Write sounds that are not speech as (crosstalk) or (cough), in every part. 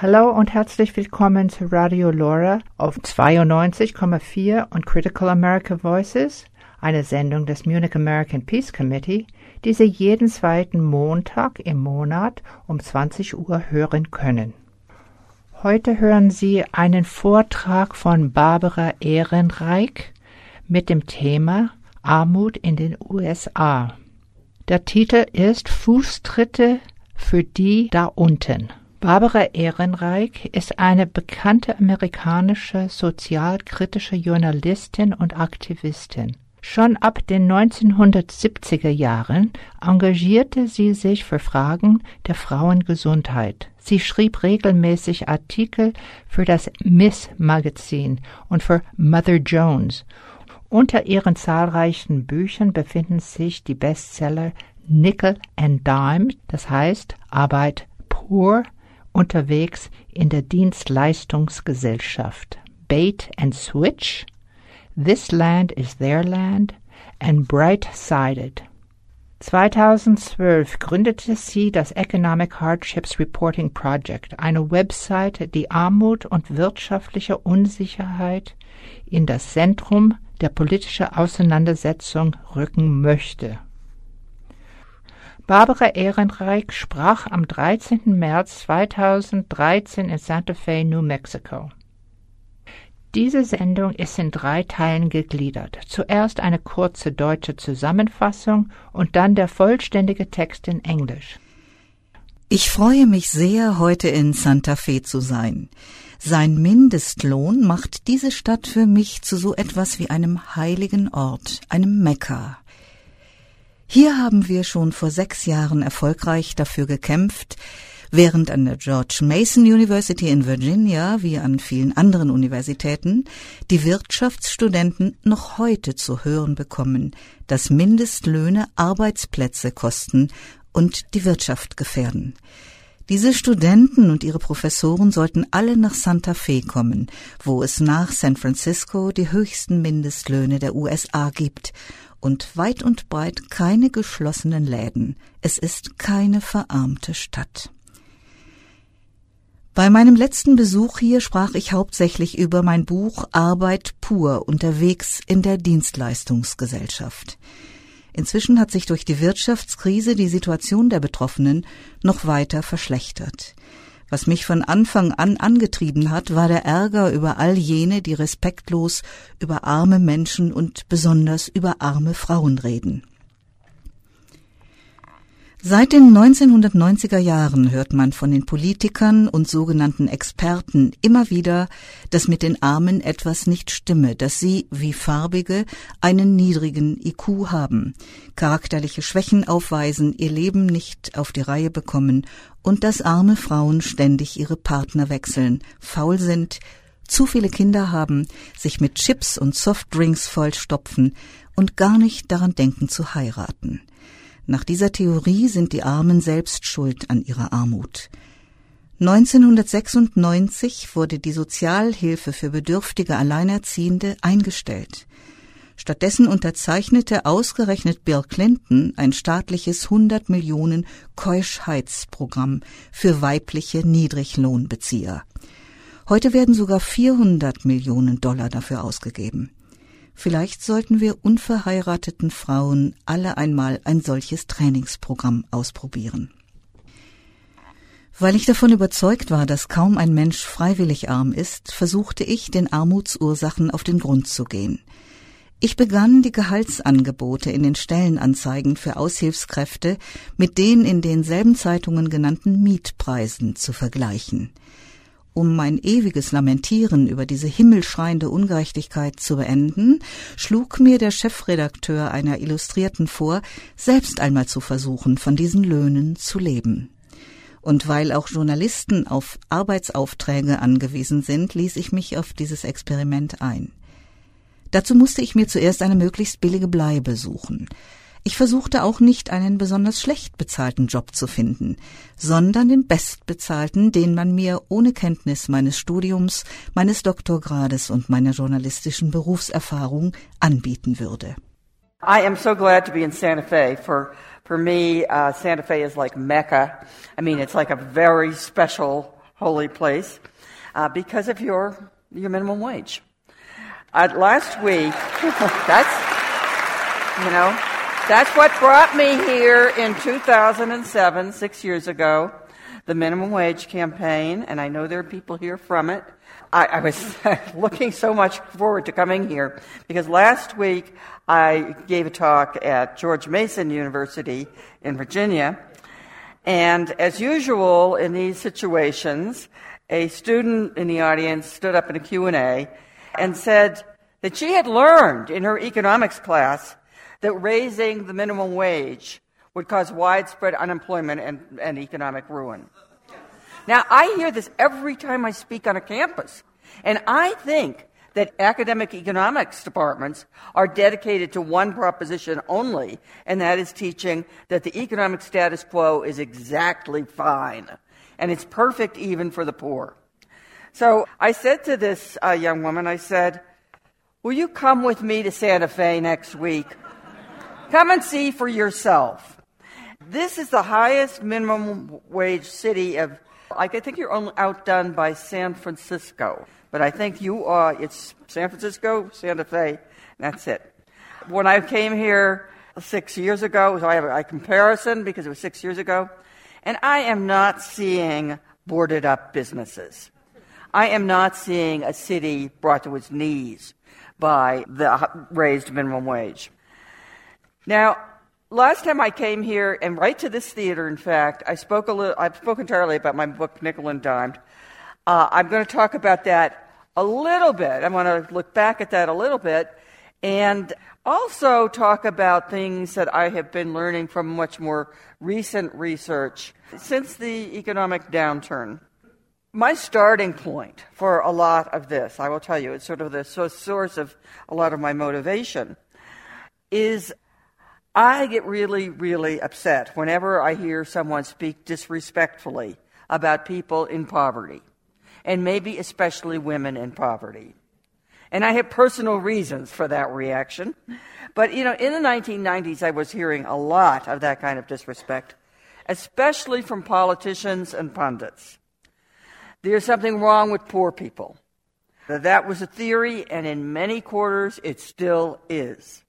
Hallo und herzlich willkommen zu Radio Laura auf 92,4 und Critical America Voices, eine Sendung des Munich American Peace Committee, die Sie jeden zweiten Montag im Monat um 20 Uhr hören können. Heute hören Sie einen Vortrag von Barbara Ehrenreich mit dem Thema Armut in den USA. Der Titel ist Fußtritte für die da unten. Barbara Ehrenreich ist eine bekannte amerikanische sozialkritische Journalistin und Aktivistin. Schon ab den 1970er Jahren engagierte sie sich für Fragen der Frauengesundheit. Sie schrieb regelmäßig Artikel für das Miss Magazin und für Mother Jones. Unter ihren zahlreichen Büchern befinden sich die Bestseller Nickel and Dime, das heißt Arbeit pur, unterwegs in der Dienstleistungsgesellschaft. Bait and Switch, This Land is Their Land and Bright-Sided. 2012 gründete sie das Economic Hardships Reporting Project, eine Website, die Armut und wirtschaftliche Unsicherheit in das Zentrum der politischen Auseinandersetzung rücken möchte. Barbara Ehrenreich sprach am 13. März 2013 in Santa Fe, New Mexico. Diese Sendung ist in drei Teilen gegliedert. Zuerst eine kurze deutsche Zusammenfassung und dann der vollständige Text in Englisch. Ich freue mich sehr, heute in Santa Fe zu sein. Sein Mindestlohn macht diese Stadt für mich zu so etwas wie einem heiligen Ort, einem Mekka. Hier haben wir schon vor sechs Jahren erfolgreich dafür gekämpft, während an der George Mason University in Virginia wie an vielen anderen Universitäten die Wirtschaftsstudenten noch heute zu hören bekommen, dass Mindestlöhne Arbeitsplätze kosten und die Wirtschaft gefährden. Diese Studenten und ihre Professoren sollten alle nach Santa Fe kommen, wo es nach San Francisco die höchsten Mindestlöhne der USA gibt und weit und breit keine geschlossenen Läden. Es ist keine verarmte Stadt. Bei meinem letzten Besuch hier sprach ich hauptsächlich über mein Buch Arbeit pur unterwegs in der Dienstleistungsgesellschaft. Inzwischen hat sich durch die Wirtschaftskrise die Situation der Betroffenen noch weiter verschlechtert. Was mich von Anfang an angetrieben hat, war der Ärger über all jene, die respektlos über arme Menschen und besonders über arme Frauen reden. Seit den 1990er Jahren hört man von den Politikern und sogenannten Experten immer wieder, dass mit den Armen etwas nicht stimme, dass sie, wie Farbige, einen niedrigen IQ haben, charakterliche Schwächen aufweisen, ihr Leben nicht auf die Reihe bekommen und dass arme Frauen ständig ihre Partner wechseln, faul sind, zu viele Kinder haben, sich mit Chips und Softdrinks vollstopfen und gar nicht daran denken zu heiraten. Nach dieser Theorie sind die Armen selbst schuld an ihrer Armut. 1996 wurde die Sozialhilfe für bedürftige Alleinerziehende eingestellt. Stattdessen unterzeichnete ausgerechnet Bill Clinton ein staatliches 100 Millionen Keuschheitsprogramm für weibliche Niedriglohnbezieher. Heute werden sogar 400 Millionen Dollar dafür ausgegeben. Vielleicht sollten wir unverheirateten Frauen alle einmal ein solches Trainingsprogramm ausprobieren. Weil ich davon überzeugt war, dass kaum ein Mensch freiwillig arm ist, versuchte ich, den Armutsursachen auf den Grund zu gehen. Ich begann, die Gehaltsangebote in den Stellenanzeigen für Aushilfskräfte mit den in denselben Zeitungen genannten Mietpreisen zu vergleichen um mein ewiges Lamentieren über diese himmelschreiende Ungerechtigkeit zu beenden, schlug mir der Chefredakteur einer Illustrierten vor, selbst einmal zu versuchen, von diesen Löhnen zu leben. Und weil auch Journalisten auf Arbeitsaufträge angewiesen sind, ließ ich mich auf dieses Experiment ein. Dazu musste ich mir zuerst eine möglichst billige Bleibe suchen. Ich versuchte auch nicht einen besonders schlecht bezahlten Job zu finden, sondern den bestbezahlten, den man mir ohne Kenntnis meines Studiums, meines Doktorgrades und meiner journalistischen Berufserfahrung anbieten würde. I am so glad to be in Santa Fe. For for me, uh, Santa Fe is like Mecca. I mean, it's like a very special holy place uh, because of your, your minimum wage. Uh, last week, (laughs) that's, you know, that's what brought me here in 2007, six years ago, the minimum wage campaign, and I know there are people here from it. I, I was (laughs) looking so much forward to coming here because last week I gave a talk at George Mason University in Virginia. And as usual in these situations, a student in the audience stood up in a Q&A and said that she had learned in her economics class that raising the minimum wage would cause widespread unemployment and, and economic ruin. Now, I hear this every time I speak on a campus. And I think that academic economics departments are dedicated to one proposition only, and that is teaching that the economic status quo is exactly fine. And it's perfect even for the poor. So I said to this uh, young woman, I said, Will you come with me to Santa Fe next week? Come and see for yourself. This is the highest minimum wage city of like, I think you're only outdone by San Francisco, but I think you are. It's San Francisco, Santa Fe, that's it. When I came here six years ago, so I have a comparison because it was six years ago, and I am not seeing boarded up businesses. I am not seeing a city brought to its knees by the raised minimum wage. Now, last time I came here, and right to this theater, in fact, I spoke a little. I spoke entirely about my book Nickel and Dimed. Uh, I'm going to talk about that a little bit. I'm going to look back at that a little bit, and also talk about things that I have been learning from much more recent research since the economic downturn. My starting point for a lot of this, I will tell you, it's sort of the source of a lot of my motivation, is I get really, really upset whenever I hear someone speak disrespectfully about people in poverty, and maybe especially women in poverty. And I have personal reasons for that reaction. But, you know, in the 1990s, I was hearing a lot of that kind of disrespect, especially from politicians and pundits. There's something wrong with poor people. That was a theory, and in many quarters, it still is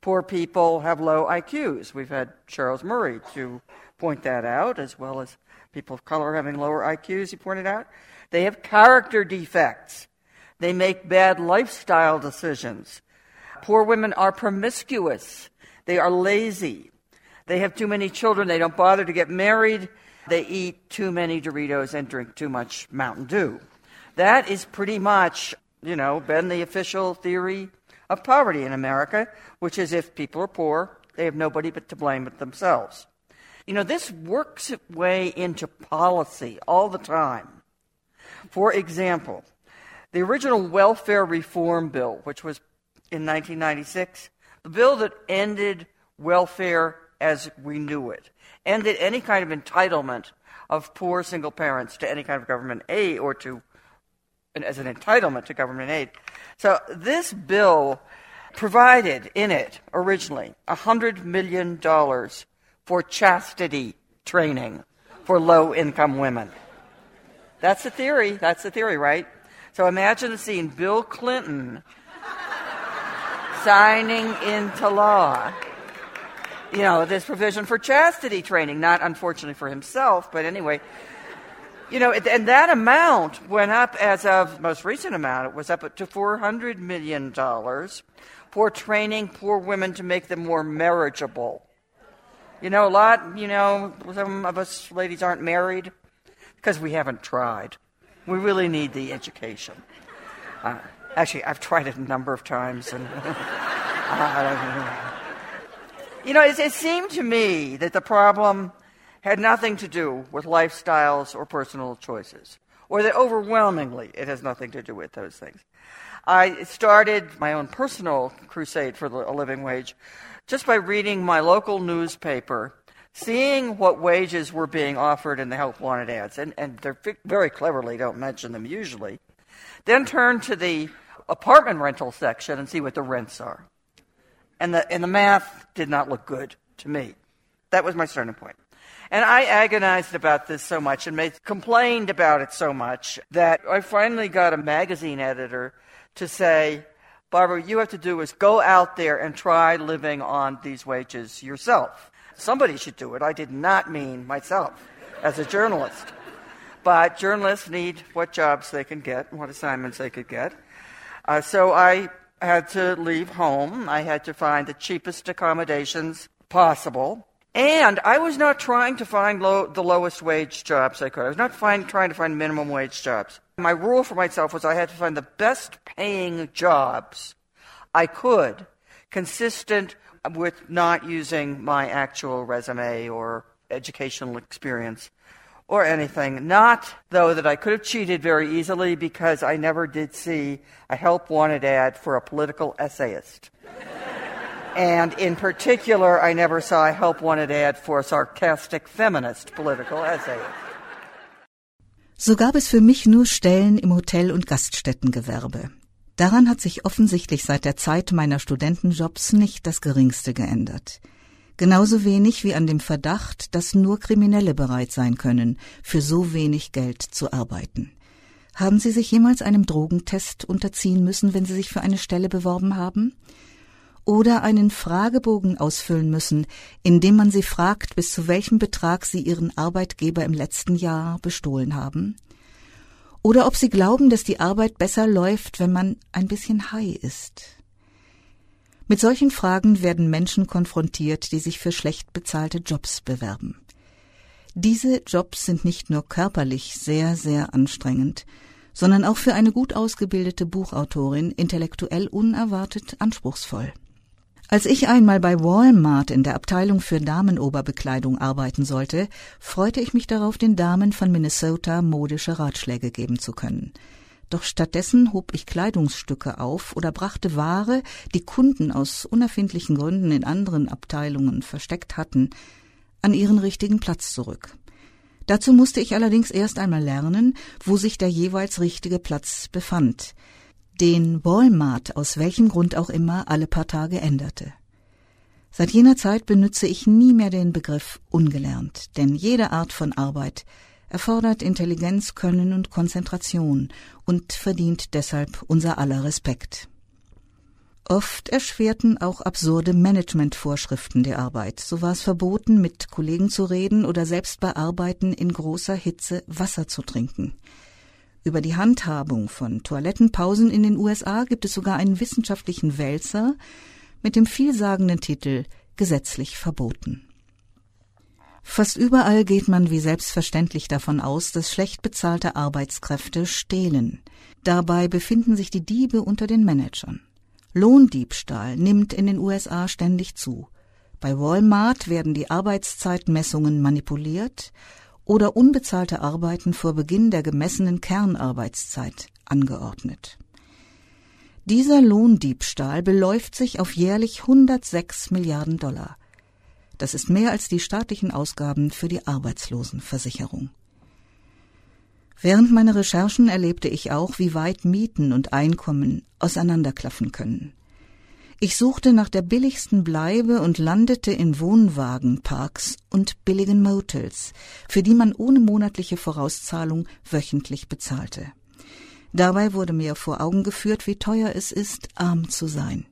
poor people have low IQs. We've had Charles Murray to point that out, as well as people of color having lower IQs, he pointed out. They have character defects. They make bad lifestyle decisions. Poor women are promiscuous. They are lazy. They have too many children. They don't bother to get married. They eat too many Doritos and drink too much Mountain Dew. That is pretty much, you know, been the official theory of poverty in America, which is if people are poor, they have nobody but to blame but themselves. You know, this works its way into policy all the time. For example, the original welfare reform bill, which was in 1996, the bill that ended welfare as we knew it, ended any kind of entitlement of poor single parents to any kind of government aid or to as an entitlement to government aid. So this bill provided in it originally $100 million for chastity training for low income women. That's the theory. That's the theory, right? So imagine scene Bill Clinton signing into law, you know, this provision for chastity training, not unfortunately for himself, but anyway, you know, and that amount went up as of most recent amount. It was up to $400 million for training poor women to make them more marriageable. You know, a lot, you know, some of us ladies aren't married because we haven't tried. We really need the education. Uh, actually, I've tried it a number of times. And (laughs) you know, it, it seemed to me that the problem had nothing to do with lifestyles or personal choices, or that overwhelmingly it has nothing to do with those things. I started my own personal crusade for a living wage just by reading my local newspaper, seeing what wages were being offered in the help wanted ads, and, and they very cleverly don't mention them usually. Then turn to the apartment rental section and see what the rents are. And the, and the math did not look good to me. That was my starting point. And I agonized about this so much and made, complained about it so much that I finally got a magazine editor to say, Barbara, what you have to do is go out there and try living on these wages yourself. Somebody should do it. I did not mean myself as a journalist. But journalists need what jobs they can get, what assignments they could get. Uh, so I had to leave home. I had to find the cheapest accommodations possible. And I was not trying to find low, the lowest wage jobs I could. I was not find, trying to find minimum wage jobs. My rule for myself was I had to find the best paying jobs I could, consistent with not using my actual resume or educational experience or anything. Not, though, that I could have cheated very easily because I never did see a help wanted ad for a political essayist. And in particular, I never saw a help wanted ad for sarcastic feminist political essayist. So gab es für mich nur Stellen im Hotel- und Gaststättengewerbe. Daran hat sich offensichtlich seit der Zeit meiner Studentenjobs nicht das geringste geändert. Genauso wenig wie an dem Verdacht, dass nur Kriminelle bereit sein können, für so wenig Geld zu arbeiten. Haben Sie sich jemals einem Drogentest unterziehen müssen, wenn Sie sich für eine Stelle beworben haben? Oder einen Fragebogen ausfüllen müssen, in dem man Sie fragt, bis zu welchem Betrag Sie Ihren Arbeitgeber im letzten Jahr bestohlen haben? Oder ob sie glauben, dass die Arbeit besser läuft, wenn man ein bisschen high ist. Mit solchen Fragen werden Menschen konfrontiert, die sich für schlecht bezahlte Jobs bewerben. Diese Jobs sind nicht nur körperlich sehr, sehr anstrengend, sondern auch für eine gut ausgebildete Buchautorin intellektuell unerwartet anspruchsvoll. Als ich einmal bei Walmart in der Abteilung für Damenoberbekleidung arbeiten sollte, freute ich mich darauf, den Damen von Minnesota modische Ratschläge geben zu können. Doch stattdessen hob ich Kleidungsstücke auf oder brachte Ware, die Kunden aus unerfindlichen Gründen in anderen Abteilungen versteckt hatten, an ihren richtigen Platz zurück. Dazu musste ich allerdings erst einmal lernen, wo sich der jeweils richtige Platz befand – den Walmart aus welchem Grund auch immer alle paar Tage änderte. Seit jener Zeit benütze ich nie mehr den Begriff ungelernt, denn jede Art von Arbeit erfordert Intelligenz, Können und Konzentration und verdient deshalb unser aller Respekt. Oft erschwerten auch absurde Managementvorschriften die Arbeit. So war es verboten, mit Kollegen zu reden oder selbst bei Arbeiten in großer Hitze Wasser zu trinken. Über die Handhabung von Toilettenpausen in den USA gibt es sogar einen wissenschaftlichen Wälzer mit dem vielsagenden Titel Gesetzlich verboten. Fast überall geht man wie selbstverständlich davon aus, dass schlecht bezahlte Arbeitskräfte stehlen. Dabei befinden sich die Diebe unter den Managern. Lohndiebstahl nimmt in den USA ständig zu. Bei Walmart werden die Arbeitszeitmessungen manipuliert oder unbezahlte Arbeiten vor Beginn der gemessenen Kernarbeitszeit angeordnet. Dieser Lohndiebstahl beläuft sich auf jährlich 106 Milliarden Dollar. Das ist mehr als die staatlichen Ausgaben für die Arbeitslosenversicherung. Während meiner Recherchen erlebte ich auch, wie weit Mieten und Einkommen auseinanderklaffen können. Ich suchte nach der billigsten Bleibe und landete in Wohnwagenparks und billigen Motels, für die man ohne monatliche Vorauszahlung wöchentlich bezahlte. Dabei wurde mir vor Augen geführt, wie teuer es ist, arm zu sein.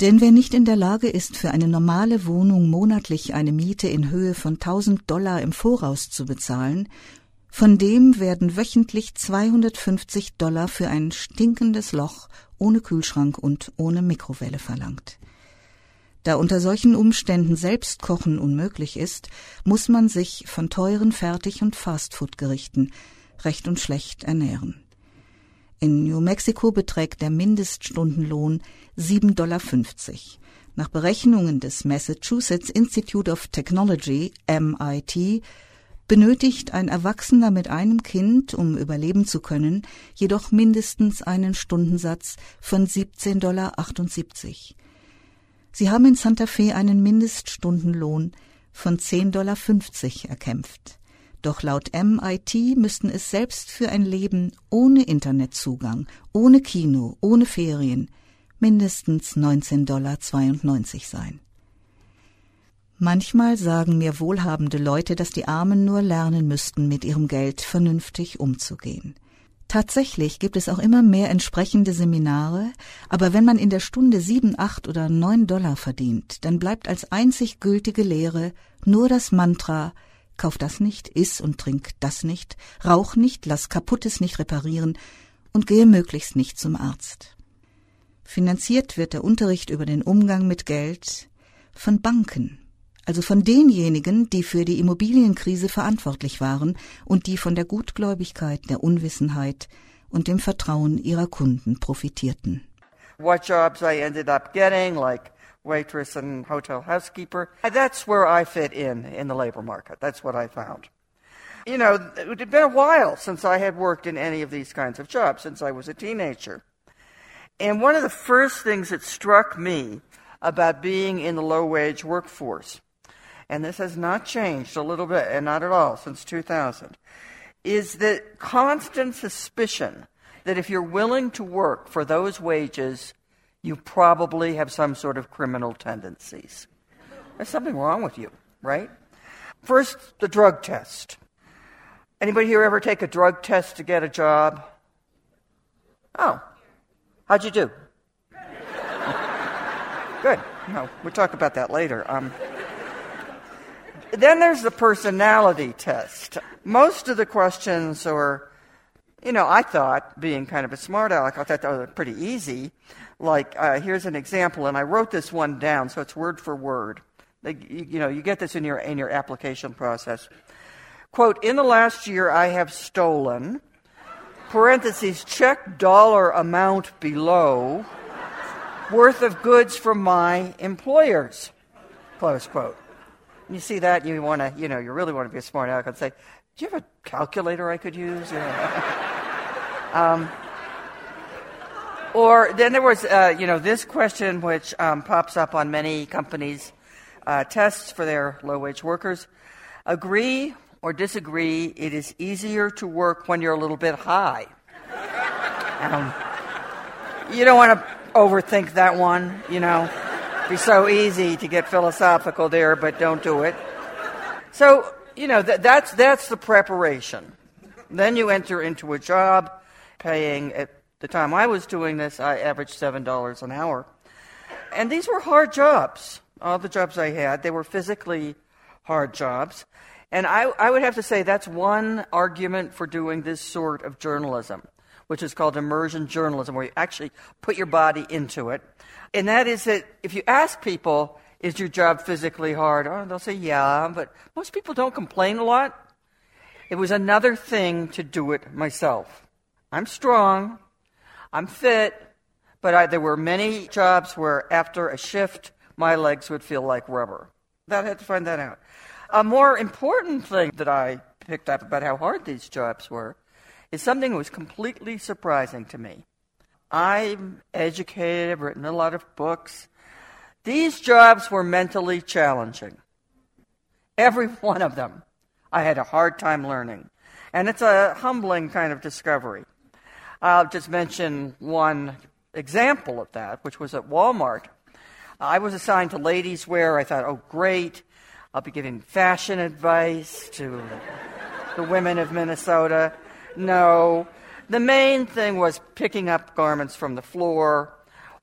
Denn wer nicht in der Lage ist, für eine normale Wohnung monatlich eine Miete in Höhe von 1000 Dollar im Voraus zu bezahlen, von dem werden wöchentlich 250 Dollar für ein stinkendes Loch ohne Kühlschrank und ohne Mikrowelle verlangt. Da unter solchen Umständen Selbstkochen unmöglich ist, muss man sich von teuren Fertig- und Fastfood-Gerichten recht und schlecht ernähren. In New Mexico beträgt der Mindeststundenlohn 7,50 Dollar. Nach Berechnungen des Massachusetts Institute of Technology, MIT, benötigt ein Erwachsener mit einem Kind, um überleben zu können, jedoch mindestens einen Stundensatz von 17,78 Dollar. Sie haben in Santa Fe einen Mindeststundenlohn von 10,50 Dollar erkämpft. Doch laut MIT müssten es selbst für ein Leben ohne Internetzugang, ohne Kino, ohne Ferien mindestens 19,92 Dollar sein. Manchmal sagen mir wohlhabende Leute, dass die Armen nur lernen müssten, mit ihrem Geld vernünftig umzugehen. Tatsächlich gibt es auch immer mehr entsprechende Seminare, aber wenn man in der Stunde sieben, acht oder neun Dollar verdient, dann bleibt als einzig gültige Lehre nur das Mantra Kauf das nicht, iss und trink das nicht, rauch nicht, lass kaputtes nicht reparieren und gehe möglichst nicht zum Arzt. Finanziert wird der Unterricht über den Umgang mit Geld von Banken, also von denjenigen, die für die Immobilienkrise verantwortlich waren und die von der Gutgläubigkeit, der Unwissenheit und dem Vertrauen ihrer Kunden profitierten. What jobs I ended up getting, like waitress and hotel housekeeper, that's where I fit in in the labor market. That's what I found. You know, it had been a while since I had worked in any of these kinds of jobs, since I was a teenager. And one of the first things that struck me about being in the low wage workforce and this has not changed a little bit, and not at all since 2000, is the constant suspicion that if you're willing to work for those wages, you probably have some sort of criminal tendencies. There's something wrong with you, right? First, the drug test. Anybody here ever take a drug test to get a job? Oh, how'd you do? (laughs) Good. No, we'll talk about that later. Um, then there's the personality test. Most of the questions are, you know, I thought, being kind of a smart aleck, I thought that was pretty easy. Like, uh, here's an example, and I wrote this one down, so it's word for word. Like, you, you know, you get this in your, in your application process. Quote, in the last year I have stolen, parentheses, check dollar amount below, worth of goods from my employers, close quote you see that, you want to, you know, you really want to be a smart aleck and say, do you have a calculator I could use? (laughs) um, or then there was, uh, you know, this question which um, pops up on many companies' uh, tests for their low-wage workers. Agree or disagree, it is easier to work when you're a little bit high. Um, you don't want to overthink that one, you know be so easy to get philosophical there, but don't do it. So, you know, that, that's, that's the preparation. Then you enter into a job paying, at the time I was doing this, I averaged $7 an hour. And these were hard jobs. All the jobs I had, they were physically hard jobs. And I, I would have to say that's one argument for doing this sort of journalism, which is called immersion journalism, where you actually put your body into it. And that is that if you ask people, is your job physically hard? Oh, they'll say, yeah, but most people don't complain a lot. It was another thing to do it myself. I'm strong, I'm fit, but I, there were many jobs where after a shift, my legs would feel like rubber. That I had to find that out. A more important thing that I picked up about how hard these jobs were is something that was completely surprising to me. I'm educated, I've written a lot of books. These jobs were mentally challenging. Every (laughs) one of them. I had a hard time learning. And it's a humbling kind of discovery. I'll just mention one example of that, which was at Walmart. I was assigned to ladies' wear. I thought, oh, great. I'll be giving fashion advice to the women of Minnesota. No, the main thing was picking up garments from the floor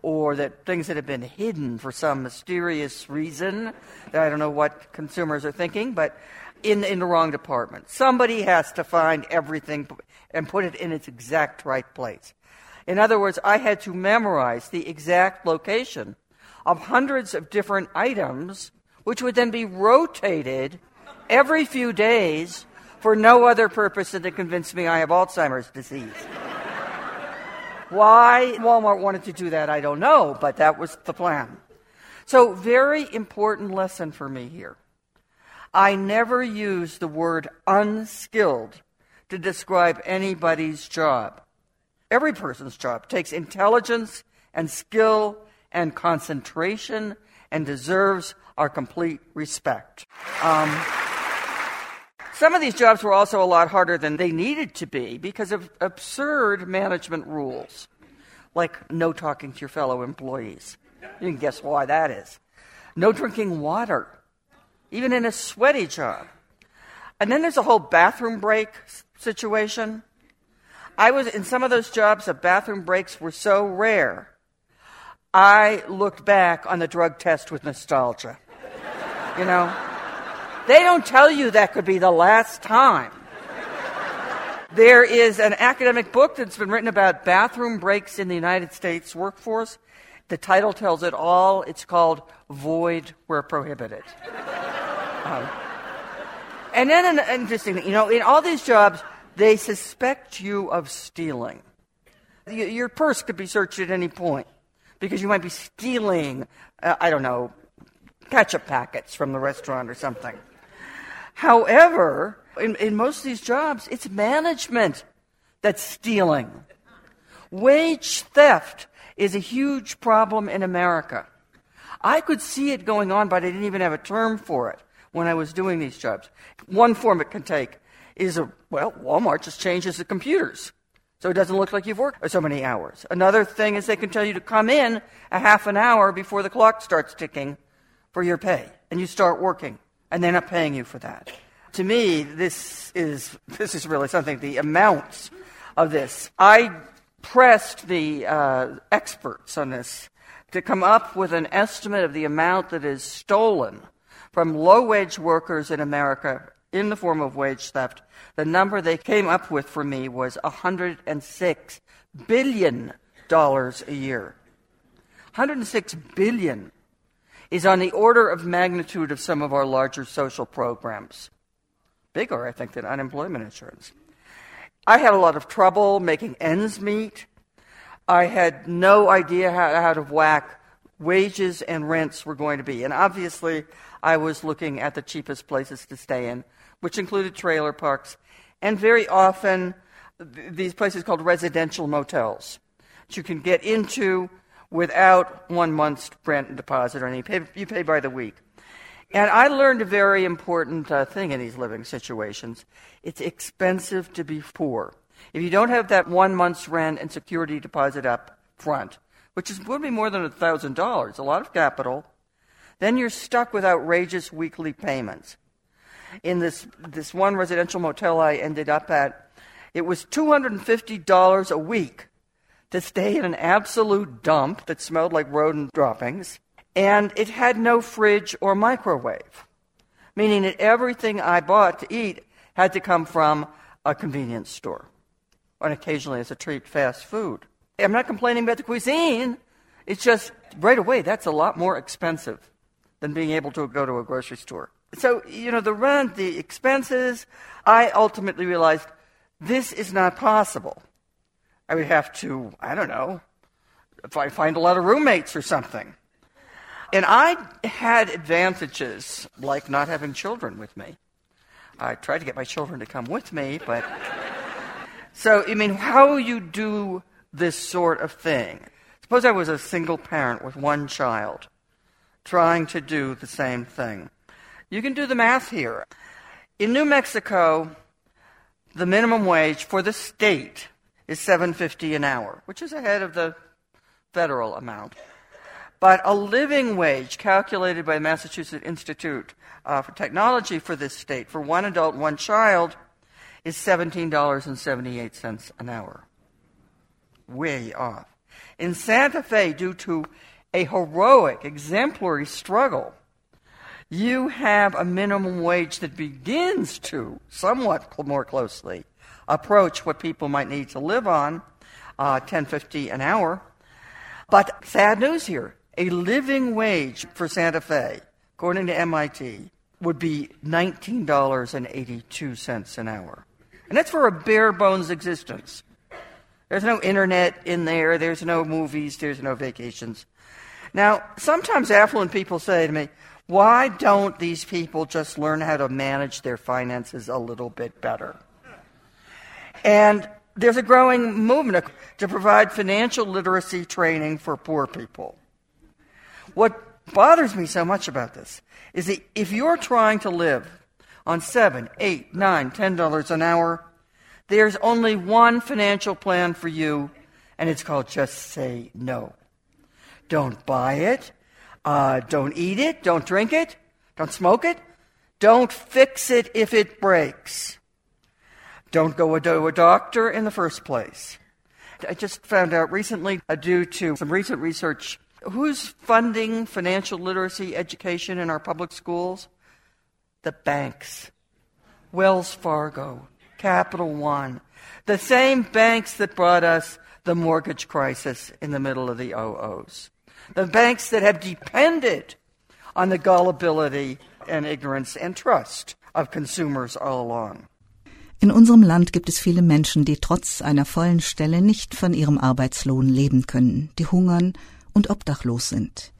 or that things that have been hidden for some mysterious reason that I don't know what consumers are thinking, but in, in the wrong department. Somebody has to find everything and put it in its exact right place. In other words, I had to memorize the exact location of hundreds of different items, which would then be rotated every few days for no other purpose than to convince me I have Alzheimer's disease. Why Walmart wanted to do that, I don't know, but that was the plan. So, very important lesson for me here. I never use the word unskilled to describe anybody's job. Every person's job takes intelligence and skill and concentration and deserves our complete respect. Um, some of these jobs were also a lot harder than they needed to be because of absurd management rules, like no talking to your fellow employees. You can guess why that is. No drinking water. even in a sweaty job. And then there's a whole bathroom break situation. I was in some of those jobs, the bathroom breaks were so rare. I looked back on the drug test with nostalgia. You know, they don't tell you that could be the last time. There is an academic book that's been written about bathroom breaks in the United States workforce. The title tells it all. It's called Void Where Prohibited. Um, and then an interesting thing, you know, in all these jobs, they suspect you of stealing. Your purse could be searched at any point because you might be stealing, uh, I don't know, ketchup packets from the restaurant or something. However, in, in most of these jobs, it's management that's stealing. Wage theft is a huge problem in America. I could see it going on, but I didn't even have a term for it when I was doing these jobs. One form it can take is a, well, Walmart just changes the computers. So it doesn't look like you've worked so many hours. Another thing is they can tell you to come in a half an hour before the clock starts ticking for your pay. And you start working. And they're not paying you for that. To me, this is, this is really something, the amounts of this. I pressed the uh, experts on this to come up with an estimate of the amount that is stolen from low wage workers in America in the form of wage theft. The number they came up with for me was $106 billion a year. 106 billion is on the order of magnitude of some of our larger social programs. Bigger, I think, than unemployment insurance. I had a lot of trouble making ends meet. I had no idea how, out of whack wages and rents were going to be. And obviously, I was looking at the cheapest places to stay in which included trailer parks, and very often these places called residential motels that you can get into without one month's rent deposit or anything. You pay, you pay by the week. And I learned a very important uh, thing in these living situations. It's expensive to be poor. If you don't have that one month's rent and security deposit up front, which is, would be more than $1,000, a lot of capital, then you're stuck with outrageous weekly payments in this, this one residential motel I ended up at, it was $250 a week to stay in an absolute dump that smelled like rodent droppings, and it had no fridge or microwave, meaning that everything I bought to eat had to come from a convenience store, and occasionally as a treat, fast food. I'm not complaining about the cuisine. It's just right away, that's a lot more expensive than being able to go to a grocery store. So, you know, the rent, the expenses, I ultimately realized this is not possible. I would have to, I don't know, if I find a lot of roommates or something. And I had advantages like not having children with me. I tried to get my children to come with me, but. (laughs) so, I mean, how you do this sort of thing? Suppose I was a single parent with one child trying to do the same thing. You can do the math here. In New Mexico, the minimum wage for the state is 7.50 an hour, which is ahead of the federal amount. But a living wage calculated by the Massachusetts Institute uh, for Technology for this state for one adult, one child is $17.78 an hour. Way off. In Santa Fe, due to a heroic, exemplary struggle you have a minimum wage that begins to somewhat more closely approach what people might need to live on, uh, 1050 an hour. But sad news here, a living wage for Santa Fe, according to MIT, would be $19.82 an hour. And that's for a bare bones existence. There's no internet in there, there's no movies, there's no vacations. Now, sometimes affluent people say to me, why don't these people just learn how to manage their finances a little bit better? And there's a growing movement to provide financial literacy training for poor people. What bothers me so much about this is that if you're trying to live on seven, eight, nine, ten dollars an hour, there's only one financial plan for you, and it's called just say no. Don't buy it. Uh, don't eat it. Don't drink it. Don't smoke it. Don't fix it if it breaks. Don't go to a doctor in the first place. I just found out recently, uh, due to some recent research, who's funding financial literacy education in our public schools? The banks. Wells Fargo, Capital One, the same banks that brought us the mortgage crisis in the middle of the OOs. The banks that have depended on the gullibility and ignorance and trust of consumers all along. In unserem Land gibt es viele Menschen, die trotz einer vollen Stelle nicht von ihrem Arbeitslohn leben können, die hungern und obdachlos sind.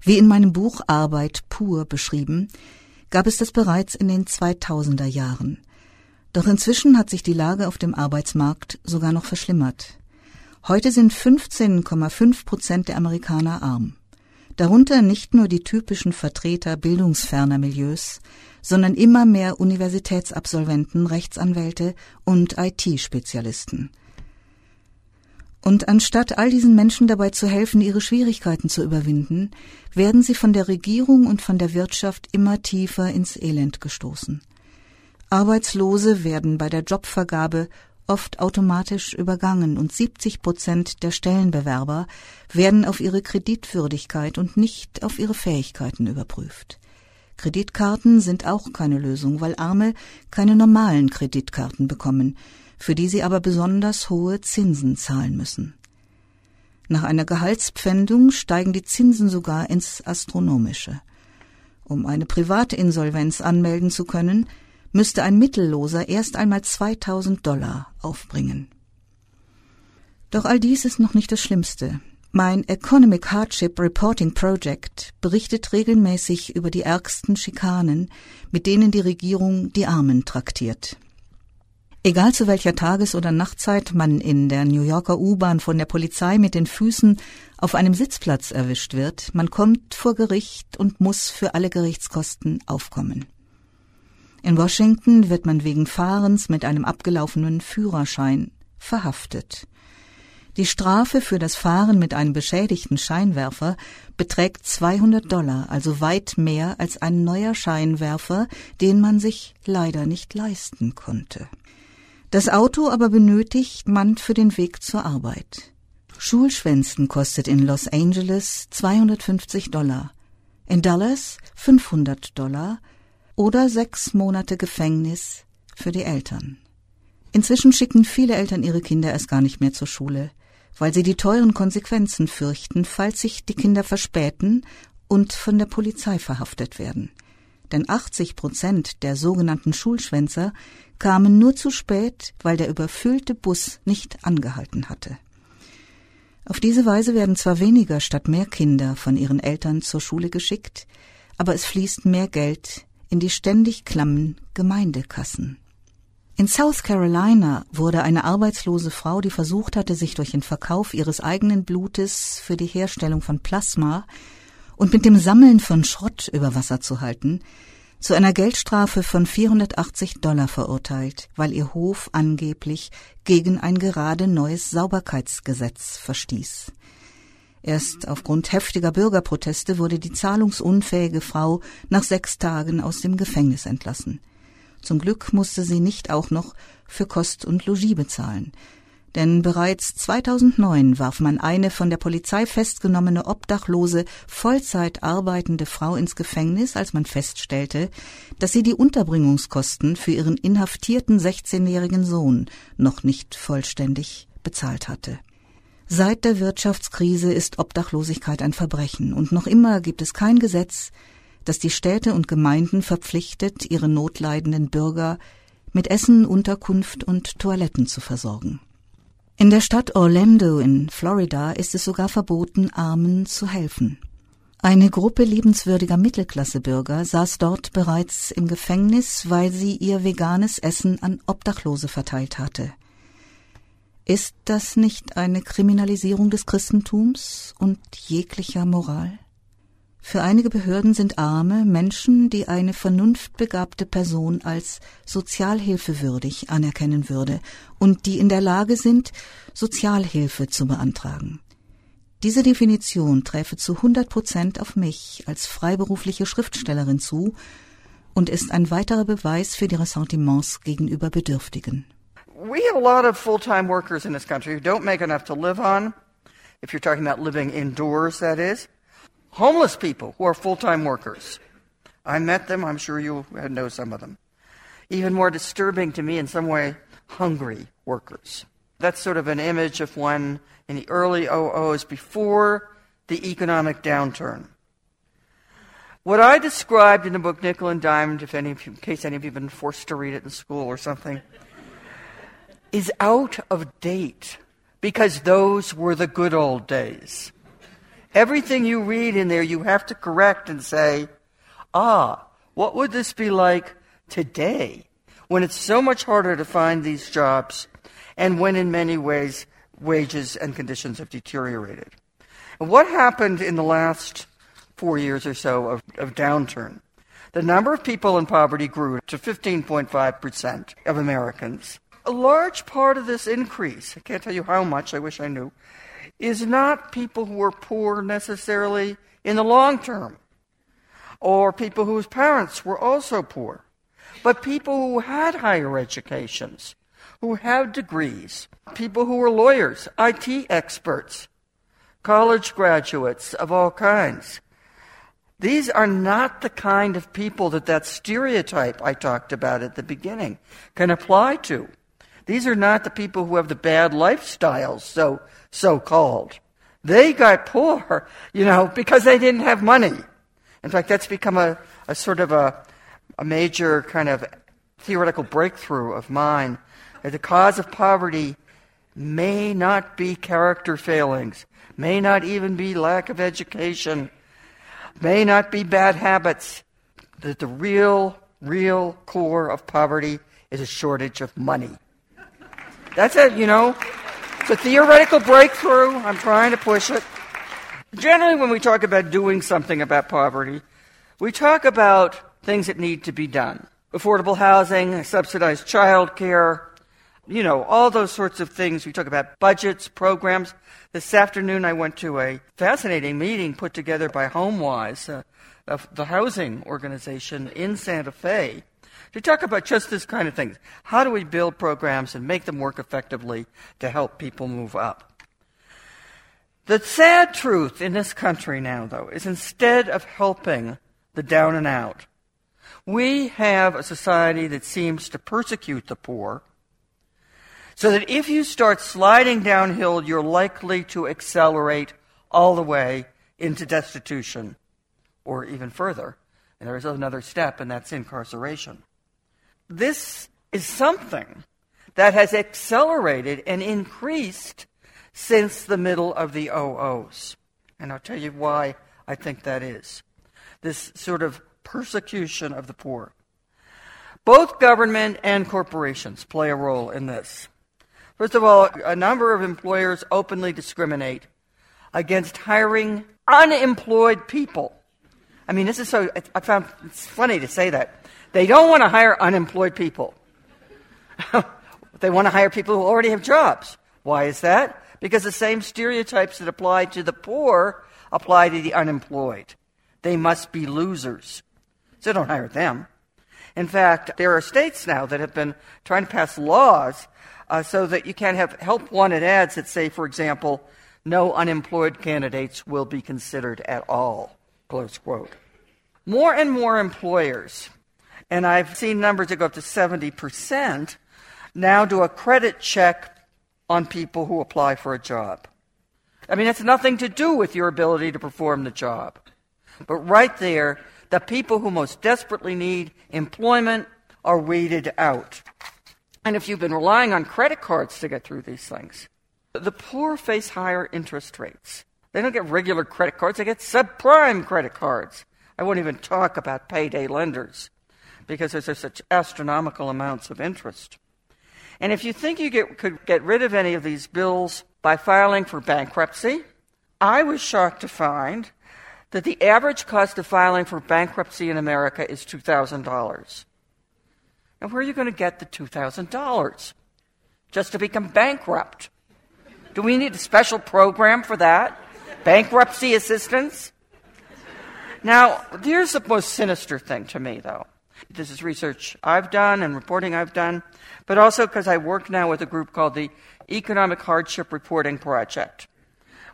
Wie in meinem Buch Arbeit pur beschrieben, gab es das bereits in den 2000er Jahren. Doch inzwischen hat sich die Lage auf dem Arbeitsmarkt sogar noch verschlimmert. Heute sind 15,5 Prozent der Amerikaner arm. Darunter nicht nur die typischen Vertreter bildungsferner Milieus, sondern immer mehr Universitätsabsolventen, Rechtsanwälte und IT-Spezialisten. Und anstatt all diesen Menschen dabei zu helfen, ihre Schwierigkeiten zu überwinden, werden sie von der Regierung und von der Wirtschaft immer tiefer ins Elend gestoßen. Arbeitslose werden bei der Jobvergabe oft automatisch übergangen und 70 Prozent der Stellenbewerber werden auf ihre Kreditwürdigkeit und nicht auf ihre Fähigkeiten überprüft. Kreditkarten sind auch keine Lösung, weil Arme keine normalen Kreditkarten bekommen, für die sie aber besonders hohe Zinsen zahlen müssen. Nach einer Gehaltspfändung steigen die Zinsen sogar ins Astronomische. Um eine Privatinsolvenz anmelden zu können, müsste ein Mittelloser erst einmal 2000 Dollar aufbringen. Doch all dies ist noch nicht das Schlimmste. Mein Economic Hardship Reporting Project berichtet regelmäßig über die ärgsten Schikanen, mit denen die Regierung die Armen traktiert. Egal zu welcher Tages- oder Nachtzeit man in der New Yorker U-Bahn von der Polizei mit den Füßen auf einem Sitzplatz erwischt wird, man kommt vor Gericht und muss für alle Gerichtskosten aufkommen. In Washington wird man wegen Fahrens mit einem abgelaufenen Führerschein verhaftet. Die Strafe für das Fahren mit einem beschädigten Scheinwerfer beträgt 200 Dollar, also weit mehr als ein neuer Scheinwerfer, den man sich leider nicht leisten konnte. Das Auto aber benötigt man für den Weg zur Arbeit. Schulschwänzen kostet in Los Angeles 250 Dollar, in Dallas 500 Dollar, oder sechs Monate Gefängnis für die Eltern. Inzwischen schicken viele Eltern ihre Kinder erst gar nicht mehr zur Schule, weil sie die teuren Konsequenzen fürchten, falls sich die Kinder verspäten und von der Polizei verhaftet werden. Denn 80 Prozent der sogenannten Schulschwänzer kamen nur zu spät, weil der überfüllte Bus nicht angehalten hatte. Auf diese Weise werden zwar weniger statt mehr Kinder von ihren Eltern zur Schule geschickt, aber es fließt mehr Geld in die ständig klammen Gemeindekassen. In South Carolina wurde eine arbeitslose Frau, die versucht hatte, sich durch den Verkauf ihres eigenen Blutes für die Herstellung von Plasma und mit dem Sammeln von Schrott über Wasser zu halten, zu einer Geldstrafe von 480 Dollar verurteilt, weil ihr Hof angeblich gegen ein gerade neues Sauberkeitsgesetz verstieß. Erst aufgrund heftiger Bürgerproteste wurde die zahlungsunfähige Frau nach sechs Tagen aus dem Gefängnis entlassen. Zum Glück musste sie nicht auch noch für Kost und Logis bezahlen. Denn bereits 2009 warf man eine von der Polizei festgenommene obdachlose, Vollzeit arbeitende Frau ins Gefängnis, als man feststellte, dass sie die Unterbringungskosten für ihren inhaftierten 16-jährigen Sohn noch nicht vollständig bezahlt hatte. Seit der Wirtschaftskrise ist Obdachlosigkeit ein Verbrechen und noch immer gibt es kein Gesetz, das die Städte und Gemeinden verpflichtet, ihre notleidenden Bürger mit Essen, Unterkunft und Toiletten zu versorgen. In der Stadt Orlando in Florida ist es sogar verboten, Armen zu helfen. Eine Gruppe liebenswürdiger Mittelklassebürger saß dort bereits im Gefängnis, weil sie ihr veganes Essen an Obdachlose verteilt hatte. Ist das nicht eine Kriminalisierung des Christentums und jeglicher Moral? Für einige Behörden sind Arme Menschen, die eine vernunftbegabte Person als sozialhilfewürdig anerkennen würde und die in der Lage sind, Sozialhilfe zu beantragen. Diese Definition träfe zu 100 Prozent auf mich als freiberufliche Schriftstellerin zu und ist ein weiterer Beweis für die Ressentiments gegenüber Bedürftigen. We have a lot of full-time workers in this country who don't make enough to live on. If you're talking about living indoors, that is. Homeless people who are full-time workers. I met them. I'm sure you know some of them. Even more disturbing to me in some way, hungry workers. That's sort of an image of one in the early oh OOs before the economic downturn. What I described in the book Nickel and Dimed, if any of you, in case any of you have been forced to read it in school or something, is out of date because those were the good old days. Everything you read in there, you have to correct and say, ah, what would this be like today when it's so much harder to find these jobs and when in many ways wages and conditions have deteriorated? And what happened in the last four years or so of, of downturn? The number of people in poverty grew to 15.5% of Americans. A large part of this increase, I can't tell you how much, I wish I knew, is not people who are poor necessarily in the long term, or people whose parents were also poor, but people who had higher educations, who have degrees, people who were lawyers, IT experts, college graduates of all kinds. These are not the kind of people that that stereotype I talked about at the beginning can apply to. These are not the people who have the bad lifestyles, so so called. They got poor, you know, because they didn't have money. In fact, that's become a, a sort of a, a major kind of theoretical breakthrough of mine. That the cause of poverty may not be character failings, may not even be lack of education, may not be bad habits. That the real, real core of poverty is a shortage of money. That's it, you know. It's a theoretical breakthrough. I'm trying to push it. Generally, when we talk about doing something about poverty, we talk about things that need to be done affordable housing, subsidized child care, you know, all those sorts of things. We talk about budgets, programs. This afternoon, I went to a fascinating meeting put together by HomeWise, uh, the housing organization in Santa Fe to talk about just this kind of thing. How do we build programs and make them work effectively to help people move up? The sad truth in this country now, though, is instead of helping the down and out, we have a society that seems to persecute the poor, so that if you start sliding downhill, you're likely to accelerate all the way into destitution or even further. And there is another step, and that's incarceration this is something that has accelerated and increased since the middle of the OOs. And I'll tell you why I think that is. This sort of persecution of the poor. Both government and corporations play a role in this. First of all, a number of employers openly discriminate against hiring unemployed people. I mean, this is so, I found it's funny to say that. They don't want to hire unemployed people. (laughs) they want to hire people who already have jobs. Why is that? Because the same stereotypes that apply to the poor apply to the unemployed. They must be losers. So don't hire them. In fact, there are states now that have been trying to pass laws uh, so that you can't have help wanted ads that say, for example, no unemployed candidates will be considered at all. Close quote. More and more employers and I've seen numbers that go up to 70%, now do a credit check on people who apply for a job. I mean, it's nothing to do with your ability to perform the job. But right there, the people who most desperately need employment are weeded out. And if you've been relying on credit cards to get through these things, the poor face higher interest rates. They don't get regular credit cards, they get subprime credit cards. I won't even talk about payday lenders because there's such astronomical amounts of interest. And if you think you get, could get rid of any of these bills by filing for bankruptcy, I was shocked to find that the average cost of filing for bankruptcy in America is $2,000. And where are you going to get the $2,000? Just to become bankrupt? Do we need a special program for that? Bankruptcy assistance? Now, here's the most sinister thing to me, though. This is research I've done and reporting I've done, but also because I work now with a group called the Economic Hardship Reporting Project,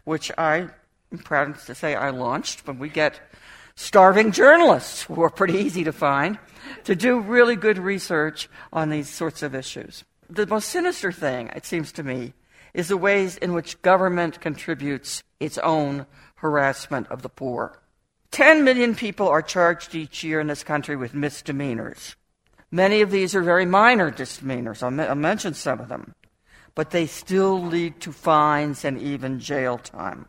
which I am proud to say I launched when we get starving journalists who are pretty easy to find to do really good research on these sorts of issues. The most sinister thing, it seems to me, is the ways in which government contributes its own harassment of the poor. 10 million people are charged each year in this country with misdemeanors. Many of these are very minor misdemeanors. I'll, I'll mention some of them. But they still lead to fines and even jail time.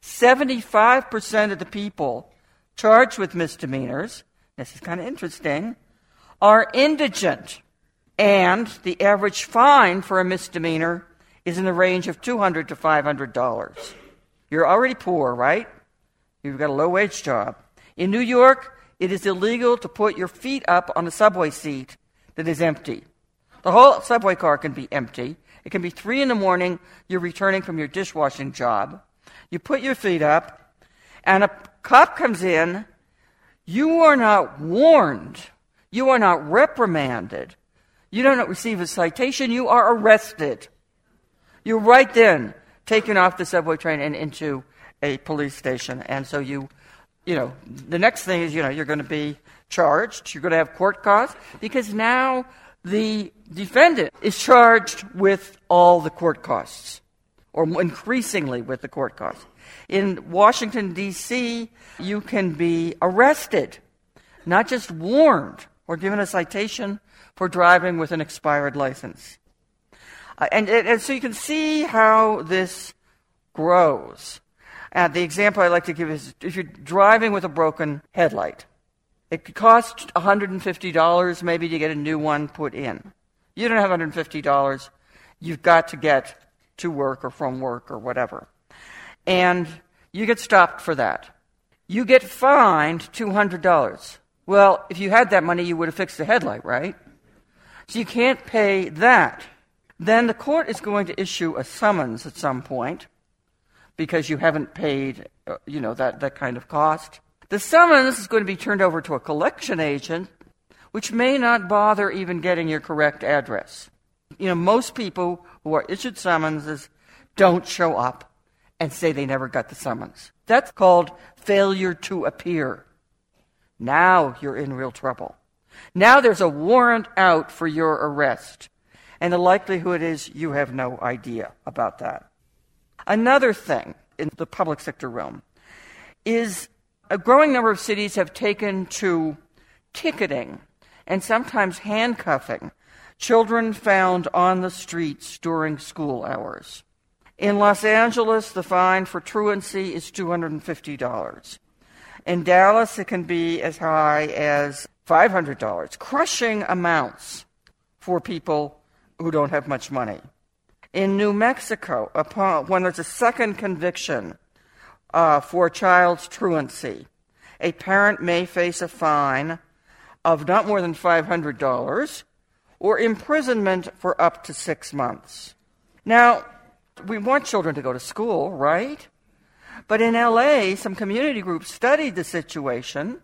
75% of the people charged with misdemeanors, this is kind of interesting, are indigent. And the average fine for a misdemeanor is in the range of 200 to $500. You're already poor, right? You've got a low wage job. In New York, it is illegal to put your feet up on a subway seat that is empty. The whole subway car can be empty. It can be three in the morning, you're returning from your dishwashing job. You put your feet up, and a cop comes in. You are not warned. You are not reprimanded. You don't receive a citation. You are arrested. You're right then taken off the subway train and into a police station. And so you, you know, the next thing is, you know, you're going to be charged. You're going to have court costs because now the defendant is charged with all the court costs or increasingly with the court costs. In Washington, D.C., you can be arrested, not just warned or given a citation for driving with an expired license. Uh, and, and so you can see how this grows. And the example I like to give is if you're driving with a broken headlight, it could cost $150 maybe to get a new one put in. You don't have $150. You've got to get to work or from work or whatever. And you get stopped for that. You get fined $200. Well, if you had that money, you would have fixed the headlight, right? So you can't pay that. Then the court is going to issue a summons at some point because you haven't paid, uh, you know, that, that kind of cost. The summons is going to be turned over to a collection agent, which may not bother even getting your correct address. You know, most people who are issued summonses don't show up and say they never got the summons. That's called failure to appear. Now you're in real trouble. Now there's a warrant out for your arrest. And the likelihood is you have no idea about that. Another thing in the public sector realm is a growing number of cities have taken to ticketing and sometimes handcuffing children found on the streets during school hours. In Los Angeles, the fine for truancy is $250. In Dallas, it can be as high as $500, crushing amounts for people who don't have much money. In New Mexico, upon, when there's a second conviction uh, for a child's truancy, a parent may face a fine of not more than $500 or imprisonment for up to six months. Now, we want children to go to school, right? But in LA, some community groups studied the situation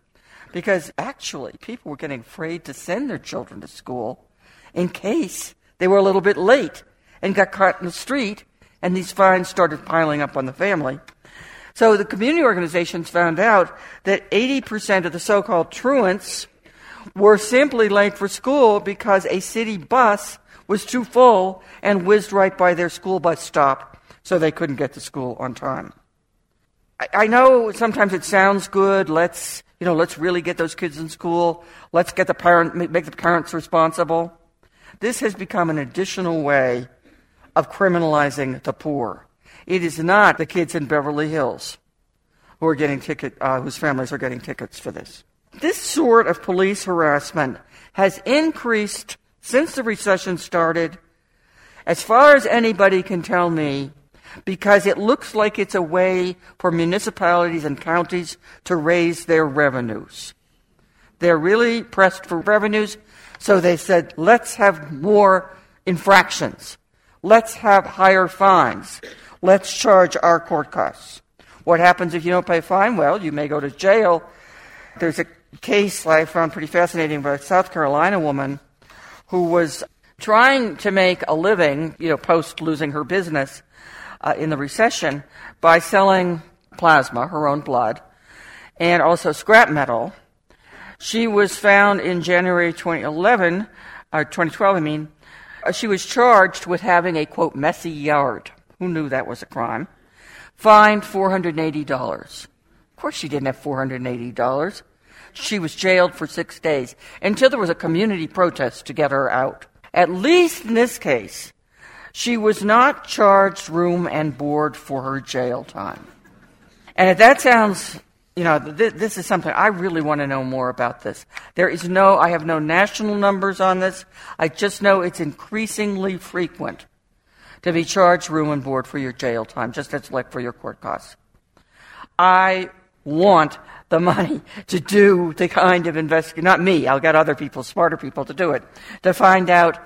because actually people were getting afraid to send their children to school in case they were a little bit late and got caught in the street, and these fines started piling up on the family. So the community organizations found out that 80% of the so called truants were simply late for school because a city bus was too full and whizzed right by their school bus stop, so they couldn't get to school on time. I, I know sometimes it sounds good. Let's, you know, let's really get those kids in school. Let's get the parent, make the parents responsible. This has become an additional way of criminalizing the poor. It is not the kids in Beverly Hills who are getting ticket, uh, whose families are getting tickets for this. This sort of police harassment has increased since the recession started, as far as anybody can tell me, because it looks like it's a way for municipalities and counties to raise their revenues. They're really pressed for revenues, so they said, let's have more infractions. Let's have higher fines. Let's charge our court costs. What happens if you don't pay a fine? Well, you may go to jail. There's a case I found pretty fascinating by a South Carolina woman who was trying to make a living, you know, post losing her business uh, in the recession by selling plasma, her own blood, and also scrap metal. She was found in January 2011, or uh, 2012, I mean. Uh, she was charged with having a quote messy yard. Who knew that was a crime? Fined $480. Of course, she didn't have $480. She was jailed for six days until there was a community protest to get her out. At least in this case, she was not charged room and board for her jail time. And if that sounds, you know, th- this is something I really want to know more about this. There is no, I have no national numbers on this. I just know it's increasingly frequent to be charged room and board for your jail time, just as like for your court costs. I want the money to do the kind of investigation. Not me, I'll get other people, smarter people to do it, to find out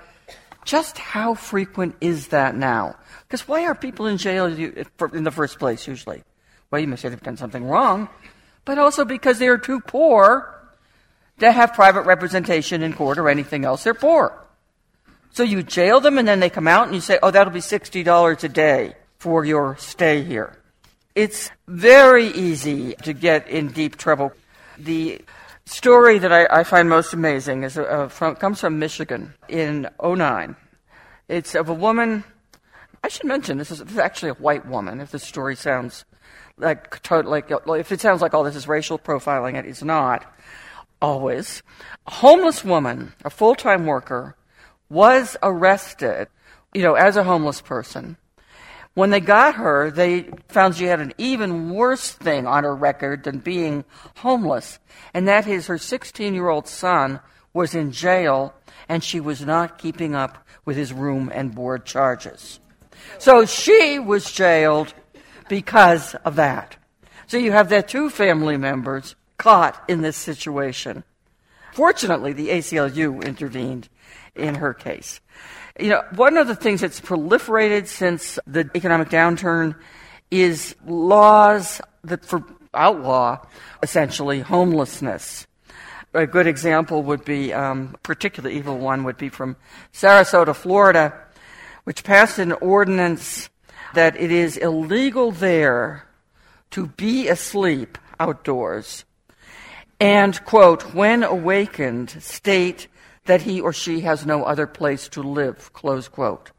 just how frequent is that now? Because why are people in jail in the first place, usually? Well, you may say they've done something wrong, but also because they're too poor to have private representation in court or anything else. They're poor. So you jail them and then they come out and you say, oh, that'll be $60 a day for your stay here. It's very easy to get in deep trouble. The story that I, I find most amazing is uh, from, comes from Michigan in 09. It's of a woman. I should mention this is, this is actually a white woman. If the story sounds like like if it sounds like all this is racial profiling, it is not always. A homeless woman, a full-time worker, was arrested. You know, as a homeless person when they got her, they found she had an even worse thing on her record than being homeless, and that is her 16 year old son was in jail and she was not keeping up with his room and board charges. So she was jailed because of that. So you have that two family members caught in this situation. Fortunately, the ACLU intervened in her case. You know, one of the things that's proliferated since the economic downturn is laws that for outlaw essentially homelessness. A good example would be, um, particularly evil one would be from Sarasota, Florida, which passed an ordinance that it is illegal there to be asleep outdoors and, quote, when awakened, state that he or she has no other place to live, close quote.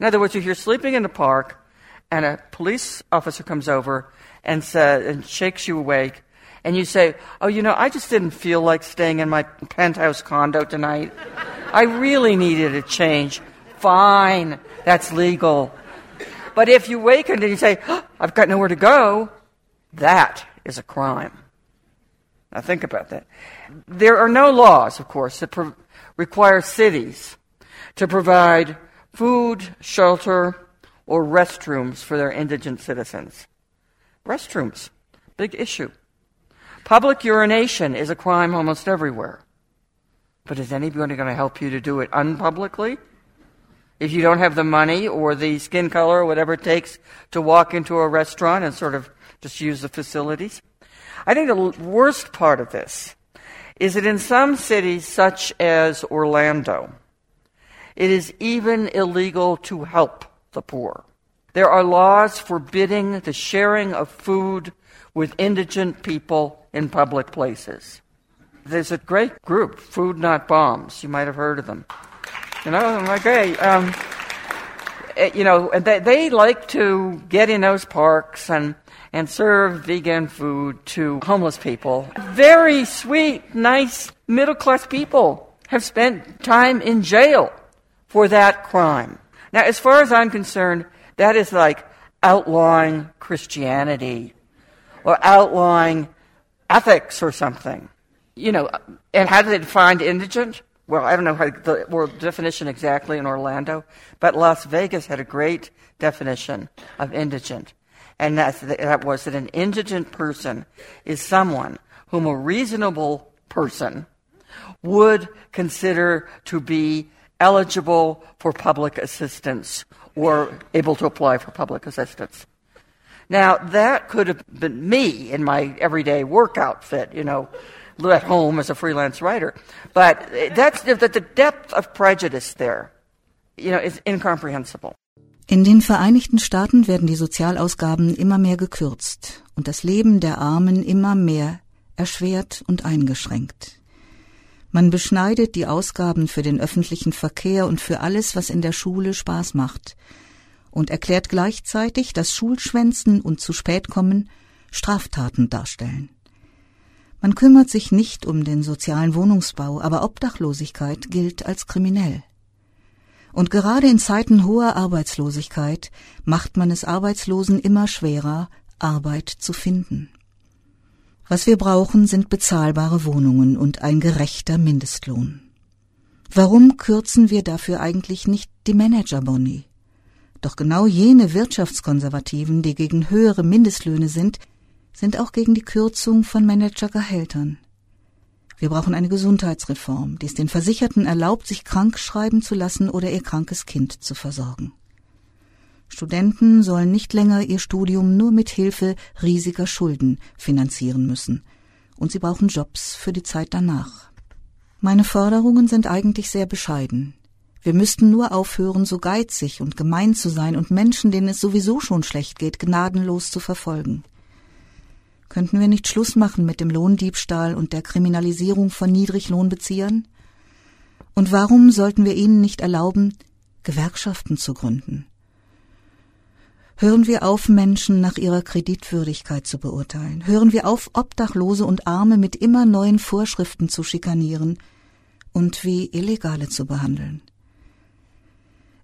In other words, if you're sleeping in the park and a police officer comes over and says, and shakes you awake, and you say, Oh, you know, I just didn't feel like staying in my penthouse condo tonight. I really needed a change. Fine, that's legal. But if you waken and you say, oh, I've got nowhere to go, that is a crime. Now think about that. There are no laws, of course, that pro- require cities to provide food, shelter, or restrooms for their indigent citizens. Restrooms, big issue. Public urination is a crime almost everywhere. But is anybody going to help you to do it unpublicly? If you don't have the money or the skin color or whatever it takes to walk into a restaurant and sort of just use the facilities? I think the worst part of this is that in some cities, such as Orlando, it is even illegal to help the poor. There are laws forbidding the sharing of food with indigent people in public places. There's a great group, Food Not Bombs. You might have heard of them. You know, okay. Um, eh, you know, they, they like to get in those parks and and serve vegan food to homeless people. Very sweet, nice, middle class people have spent time in jail for that crime. Now, as far as I'm concerned, that is like outlawing Christianity or outlawing ethics or something. You know, and how do they define indigent? Well, I don't know how the word definition exactly in Orlando, but Las Vegas had a great definition of indigent and that, that was that an indigent person is someone whom a reasonable person would consider to be eligible for public assistance or able to apply for public assistance. Now, that could have been me in my everyday work outfit, you know, at home as a freelance writer. But that's the, the depth of prejudice there, you know, is incomprehensible. In den Vereinigten Staaten werden die Sozialausgaben immer mehr gekürzt und das Leben der Armen immer mehr erschwert und eingeschränkt. Man beschneidet die Ausgaben für den öffentlichen Verkehr und für alles, was in der Schule Spaß macht, und erklärt gleichzeitig, dass Schulschwänzen und zu spät kommen Straftaten darstellen. Man kümmert sich nicht um den sozialen Wohnungsbau, aber Obdachlosigkeit gilt als kriminell. Und gerade in Zeiten hoher Arbeitslosigkeit macht man es Arbeitslosen immer schwerer, Arbeit zu finden. Was wir brauchen, sind bezahlbare Wohnungen und ein gerechter Mindestlohn. Warum kürzen wir dafür eigentlich nicht die Managerboni? Doch genau jene Wirtschaftskonservativen, die gegen höhere Mindestlöhne sind, sind auch gegen die Kürzung von Managergehältern. Wir brauchen eine Gesundheitsreform, die es den Versicherten erlaubt, sich krank schreiben zu lassen oder ihr krankes Kind zu versorgen. Studenten sollen nicht länger ihr Studium nur mit Hilfe riesiger Schulden finanzieren müssen, und sie brauchen Jobs für die Zeit danach. Meine Forderungen sind eigentlich sehr bescheiden. Wir müssten nur aufhören, so geizig und gemein zu sein und Menschen, denen es sowieso schon schlecht geht, gnadenlos zu verfolgen. Könnten wir nicht Schluss machen mit dem Lohndiebstahl und der Kriminalisierung von Niedriglohnbeziehern? Und warum sollten wir ihnen nicht erlauben, Gewerkschaften zu gründen? Hören wir auf, Menschen nach ihrer Kreditwürdigkeit zu beurteilen. Hören wir auf, Obdachlose und Arme mit immer neuen Vorschriften zu schikanieren und wie Illegale zu behandeln.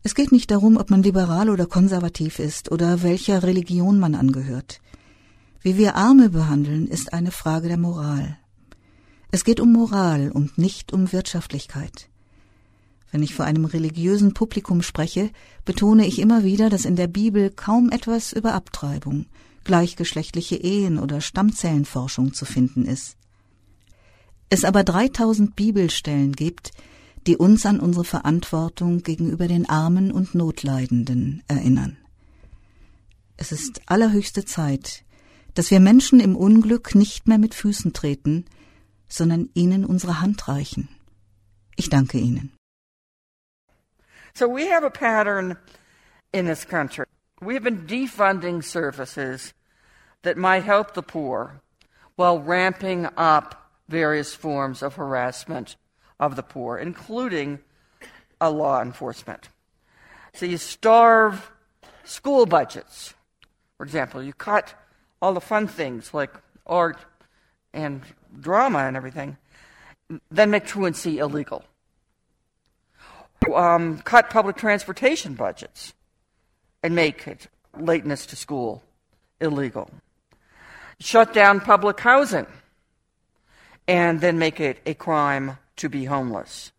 Es geht nicht darum, ob man liberal oder konservativ ist oder welcher Religion man angehört. Wie wir Arme behandeln, ist eine Frage der Moral. Es geht um Moral und nicht um Wirtschaftlichkeit. Wenn ich vor einem religiösen Publikum spreche, betone ich immer wieder, dass in der Bibel kaum etwas über Abtreibung, gleichgeschlechtliche Ehen oder Stammzellenforschung zu finden ist. Es aber 3000 Bibelstellen gibt, die uns an unsere Verantwortung gegenüber den Armen und Notleidenden erinnern. Es ist allerhöchste Zeit, dass wir Menschen im Unglück nicht mehr mit Füßen treten, sondern ihnen unsere Hand reichen. Ich danke Ihnen. So we have a pattern in this country. We have been defunding services that might help the poor while ramping up various forms of harassment of the poor, including a law enforcement. So you starve school budgets. For example, you cut all the fun things like art and drama and everything, then make truancy illegal um, cut public transportation budgets and make it lateness to school illegal. Shut down public housing and then make it a crime to be homeless.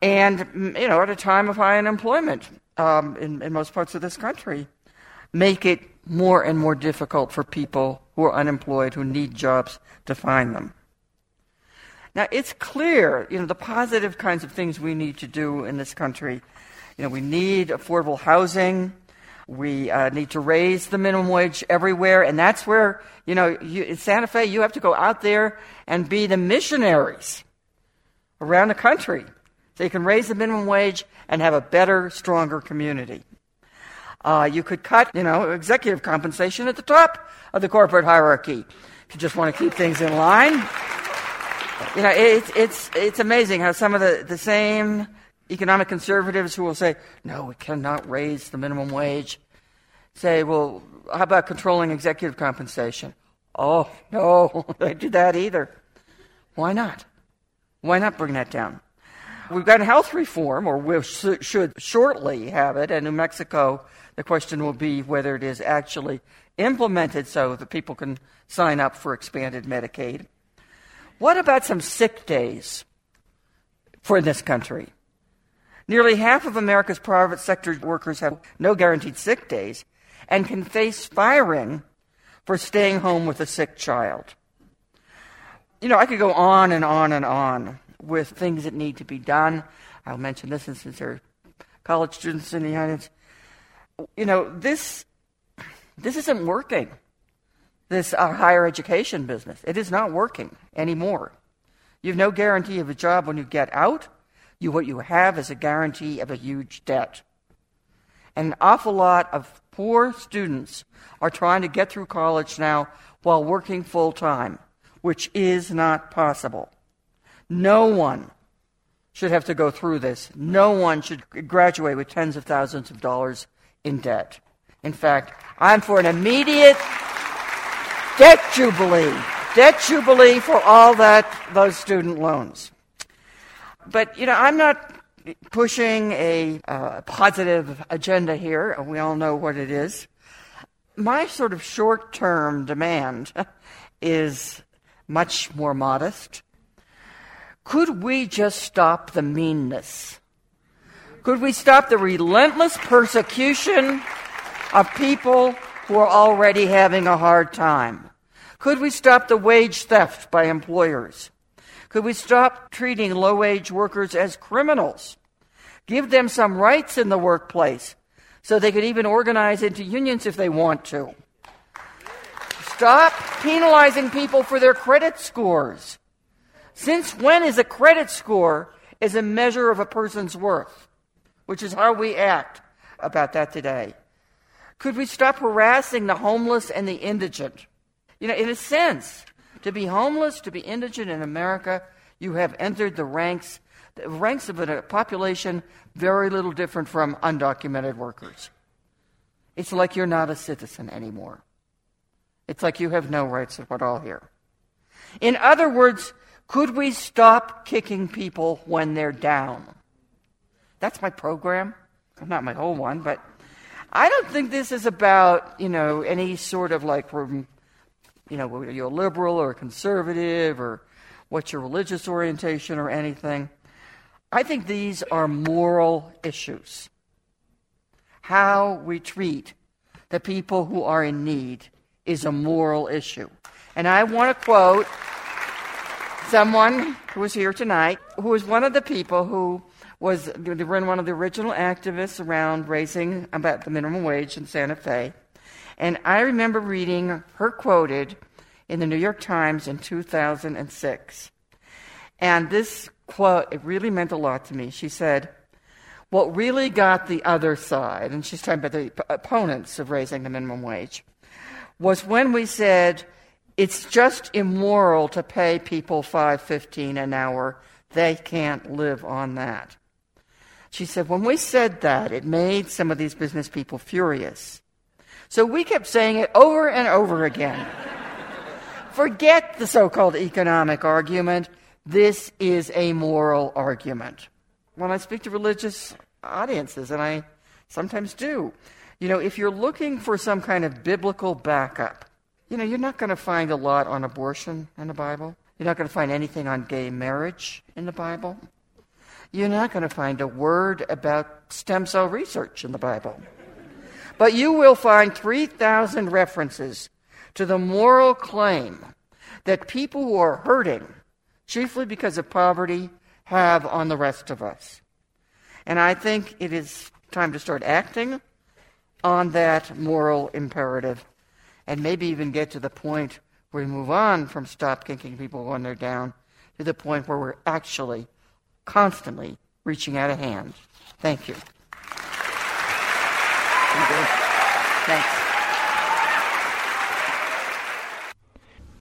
And, you know, at a time of high unemployment um, in, in most parts of this country, make it more and more difficult for people who are unemployed, who need jobs, to find them. Now, it's clear, you know, the positive kinds of things we need to do in this country. You know, we need affordable housing. We uh, need to raise the minimum wage everywhere. And that's where, you know, you, in Santa Fe, you have to go out there and be the missionaries around the country so you can raise the minimum wage and have a better, stronger community. Uh, you could cut, you know, executive compensation at the top of the corporate hierarchy if you just want to keep things in line you know, it's, it's, it's amazing how some of the, the same economic conservatives who will say, no, we cannot raise the minimum wage, say, well, how about controlling executive compensation? Oh, no, (laughs) they do that either. Why not? Why not bring that down? We've got health reform, or we should shortly have it, and New Mexico, the question will be whether it is actually implemented so that people can sign up for expanded Medicaid. What about some sick days for this country? Nearly half of America's private sector workers have no guaranteed sick days and can face firing for staying home with a sick child. You know, I could go on and on and on with things that need to be done. I'll mention this since there are college students in the audience. You know, this this isn't working this uh, higher education business. It is not working anymore. You have no guarantee of a job when you get out. You, what you have is a guarantee of a huge debt. And an awful lot of poor students are trying to get through college now while working full time, which is not possible. No one should have to go through this. No one should graduate with tens of thousands of dollars in debt. In fact, I'm for an immediate debt jubilee. Debt jubilee for all that those student loans. But you know, I'm not pushing a uh, positive agenda here. We all know what it is. My sort of short-term demand (laughs) is much more modest. Could we just stop the meanness? Could we stop the relentless persecution of people who are already having a hard time? Could we stop the wage theft by employers? Could we stop treating low wage workers as criminals? Give them some rights in the workplace so they could even organize into unions if they want to. Stop penalizing people for their credit scores. Since when is a credit score is a measure of a person's worth? Which is how we act about that today. Could we stop harassing the homeless and the indigent? You know, in a sense, to be homeless, to be indigent in America, you have entered the ranks, the ranks of a population very little different from undocumented workers. It's like you're not a citizen anymore. It's like you have no rights at all here. In other words, could we stop kicking people when they're down? That's my program. Not my whole one, but I don't think this is about, you know, any sort of like, um, you know, whether you're a liberal or a conservative or what's your religious orientation or anything. I think these are moral issues. How we treat the people who are in need is a moral issue. And I want to quote someone who was here tonight, who was one of the people who was one of the original activists around raising about the minimum wage in Santa Fe. And I remember reading her quoted in the New York Times in 2006. And this quote, it really meant a lot to me. She said, What really got the other side, and she's talking about the opponents of raising the minimum wage, was when we said, it's just immoral to pay people 5.15 an hour. They can't live on that. She said, when we said that, it made some of these business people furious. So we kept saying it over and over again. (laughs) Forget the so called economic argument. This is a moral argument. When I speak to religious audiences, and I sometimes do, you know, if you're looking for some kind of biblical backup, you know, you're not going to find a lot on abortion in the Bible. You're not going to find anything on gay marriage in the Bible. You're not going to find a word about stem cell research in the Bible. But you will find 3,000 references to the moral claim that people who are hurting, chiefly because of poverty, have on the rest of us. And I think it is time to start acting on that moral imperative and maybe even get to the point where we move on from stop kicking people when they're down to the point where we're actually constantly reaching out a hand. Thank you. Thanks.